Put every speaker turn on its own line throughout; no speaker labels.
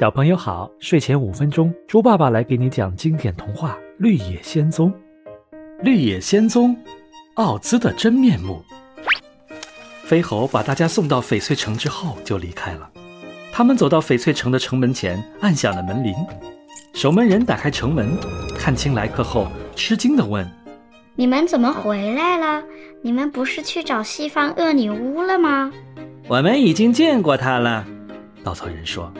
小朋友好，睡前五分钟，猪爸爸来给你讲经典童话《绿野仙踪》。绿野仙踪，奥兹的真面目。飞猴把大家送到翡翠城之后就离开了。他们走到翡翠城的城门前，按响了门铃。守门人打开城门，看清来客后，吃惊地问：“
你们怎么回来了？你们不是去找西方恶女巫了吗？”
我们已经见过她了，
稻草人说。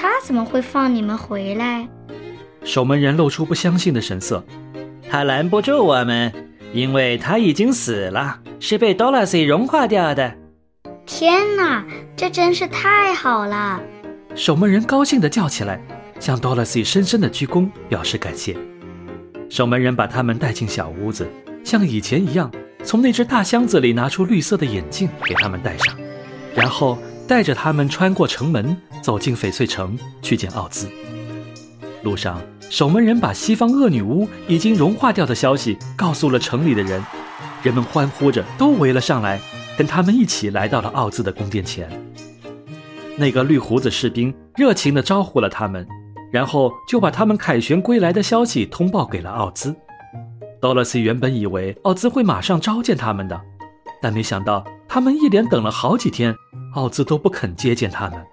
他怎么会放你们回来？
守门人露出不相信的神色。
他拦不住我们，因为他已经死了，是被 Dorothy 融化掉的。
天哪，这真是太好了！
守门人高兴地叫起来，向 Dorothy 深深的鞠躬，表示感谢。守门人把他们带进小屋子，像以前一样，从那只大箱子里拿出绿色的眼镜给他们戴上，然后。带着他们穿过城门，走进翡翠城去见奥兹。路上，守门人把西方恶女巫已经融化掉的消息告诉了城里的人，人们欢呼着都围了上来，跟他们一起来到了奥兹的宫殿前。那个绿胡子士兵热情地招呼了他们，然后就把他们凯旋归来的消息通报给了奥兹。多萝西原本以为奥兹会马上召见他们的，但没想到他们一连等了好几天。奥兹都不肯接见他们，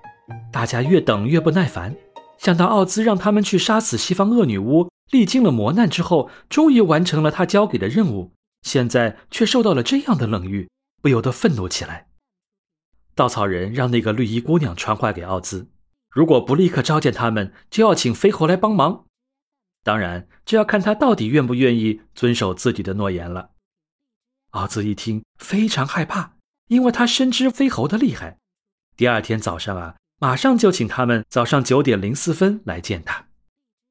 大家越等越不耐烦。想到奥兹让他们去杀死西方恶女巫，历经了磨难之后，终于完成了他交给的任务，现在却受到了这样的冷遇，不由得愤怒起来。稻草人让那个绿衣姑娘传话给奥兹，如果不立刻召见他们，就要请飞猴来帮忙。当然，这要看他到底愿不愿意遵守自己的诺言了。奥兹一听，非常害怕。因为他深知飞猴的厉害，第二天早上啊，马上就请他们早上九点零四分来见他。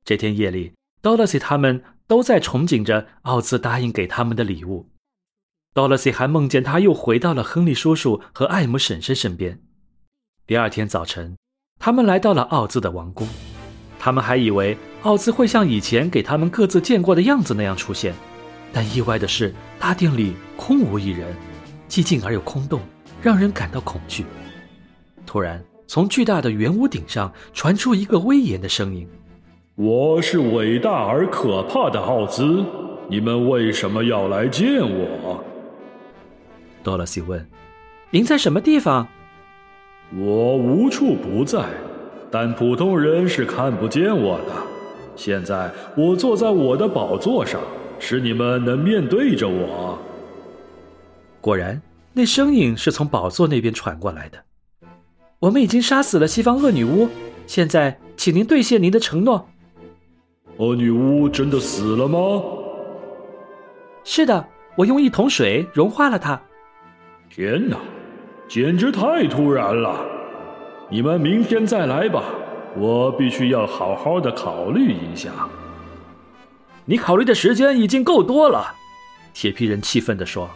这天夜里，Dorothy 他们都在憧憬着奥兹答应给他们的礼物。Dorothy 还梦见他又回到了亨利叔叔和艾姆婶婶身边。第二天早晨，他们来到了奥兹的王宫，他们还以为奥兹会像以前给他们各自见过的样子那样出现，但意外的是，大殿里空无一人。寂静而又空洞，让人感到恐惧。突然，从巨大的圆屋顶上传出一个威严的声音：“
我是伟大而可怕的奥兹，你们为什么要来见我？”
多萝西问：“您在什么地方？”“
我无处不在，但普通人是看不见我的。现在我坐在我的宝座上，使你们能面对着我。”
果然，那声音是从宝座那边传过来的。我们已经杀死了西方恶女巫，现在请您兑现您的承诺。
恶女巫真的死了吗？
是的，我用一桶水融化了她。
天哪，简直太突然了！你们明天再来吧，我必须要好好的考虑一下。
你考虑的时间已经够多了，铁皮人气愤地说。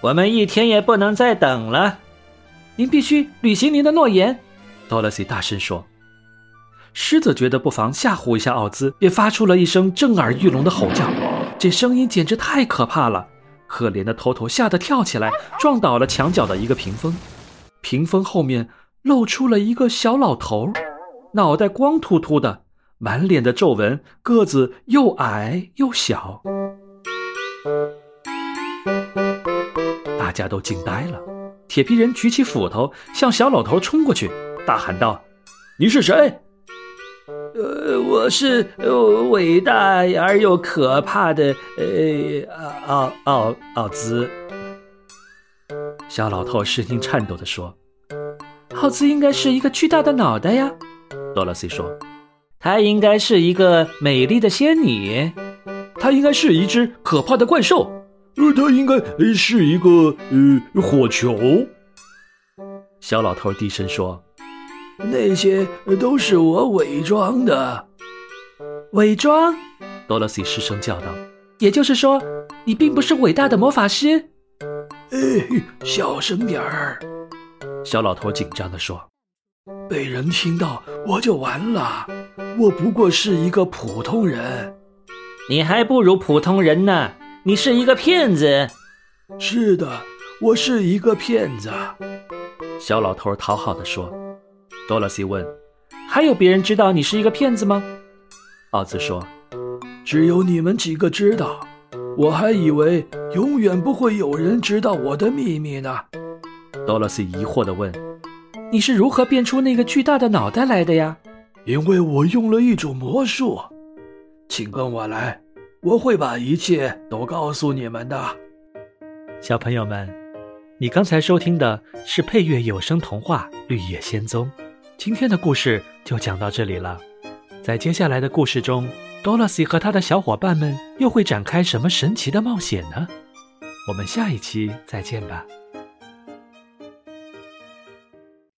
我们一天也不能再等了，
您必须履行您的诺言。多萝西大声说。狮子觉得不妨吓唬一下奥兹，便发出了一声震耳欲聋的吼叫。这声音简直太可怕了，可怜的头头吓得跳起来，撞倒了墙角的一个屏风。屏风后面露出了一个小老头，脑袋光秃秃的，满脸的皱纹，个子又矮又小。大家都惊呆了，铁皮人举起斧头向小老头冲过去，大喊道：“你是谁？”“
呃，我是伟大而又可怕的呃奥奥奥兹。”
小老头声音颤抖地说：“奥兹应该是一个巨大的脑袋呀。”多萝西说：“
他应该是一个美丽的仙女，
他应该是一只可怕的怪兽。”
呃，他应该是一个呃火球。
小老头低声说：“
那些都是我伪装的。”
伪装？多萝西失声叫道：“也就是说，你并不是伟大的魔法师？”
哎，小声点儿。
小老头紧张地说：“
被人听到我就完了。我不过是一个普通人。
你还不如普通人呢。”你是一个骗子，
是的，我是一个骗子。
小老头讨好的说。多萝西问：“还有别人知道你是一个骗子吗？奥兹说：“
只有你们几个知道。我还以为永远不会有人知道我的秘密呢。”
多萝西疑惑的问：“你是如何变出那个巨大的脑袋来的呀？”
因为我用了一种魔术，请跟我来，我会把一切都告诉你们的。
小朋友们，你刚才收听的是配乐有声童话《绿野仙踪》，今天的故事就讲到这里了。在接下来的故事中，多萝西和他的小伙伴们又会展开什么神奇的冒险呢？我们下一期再见吧。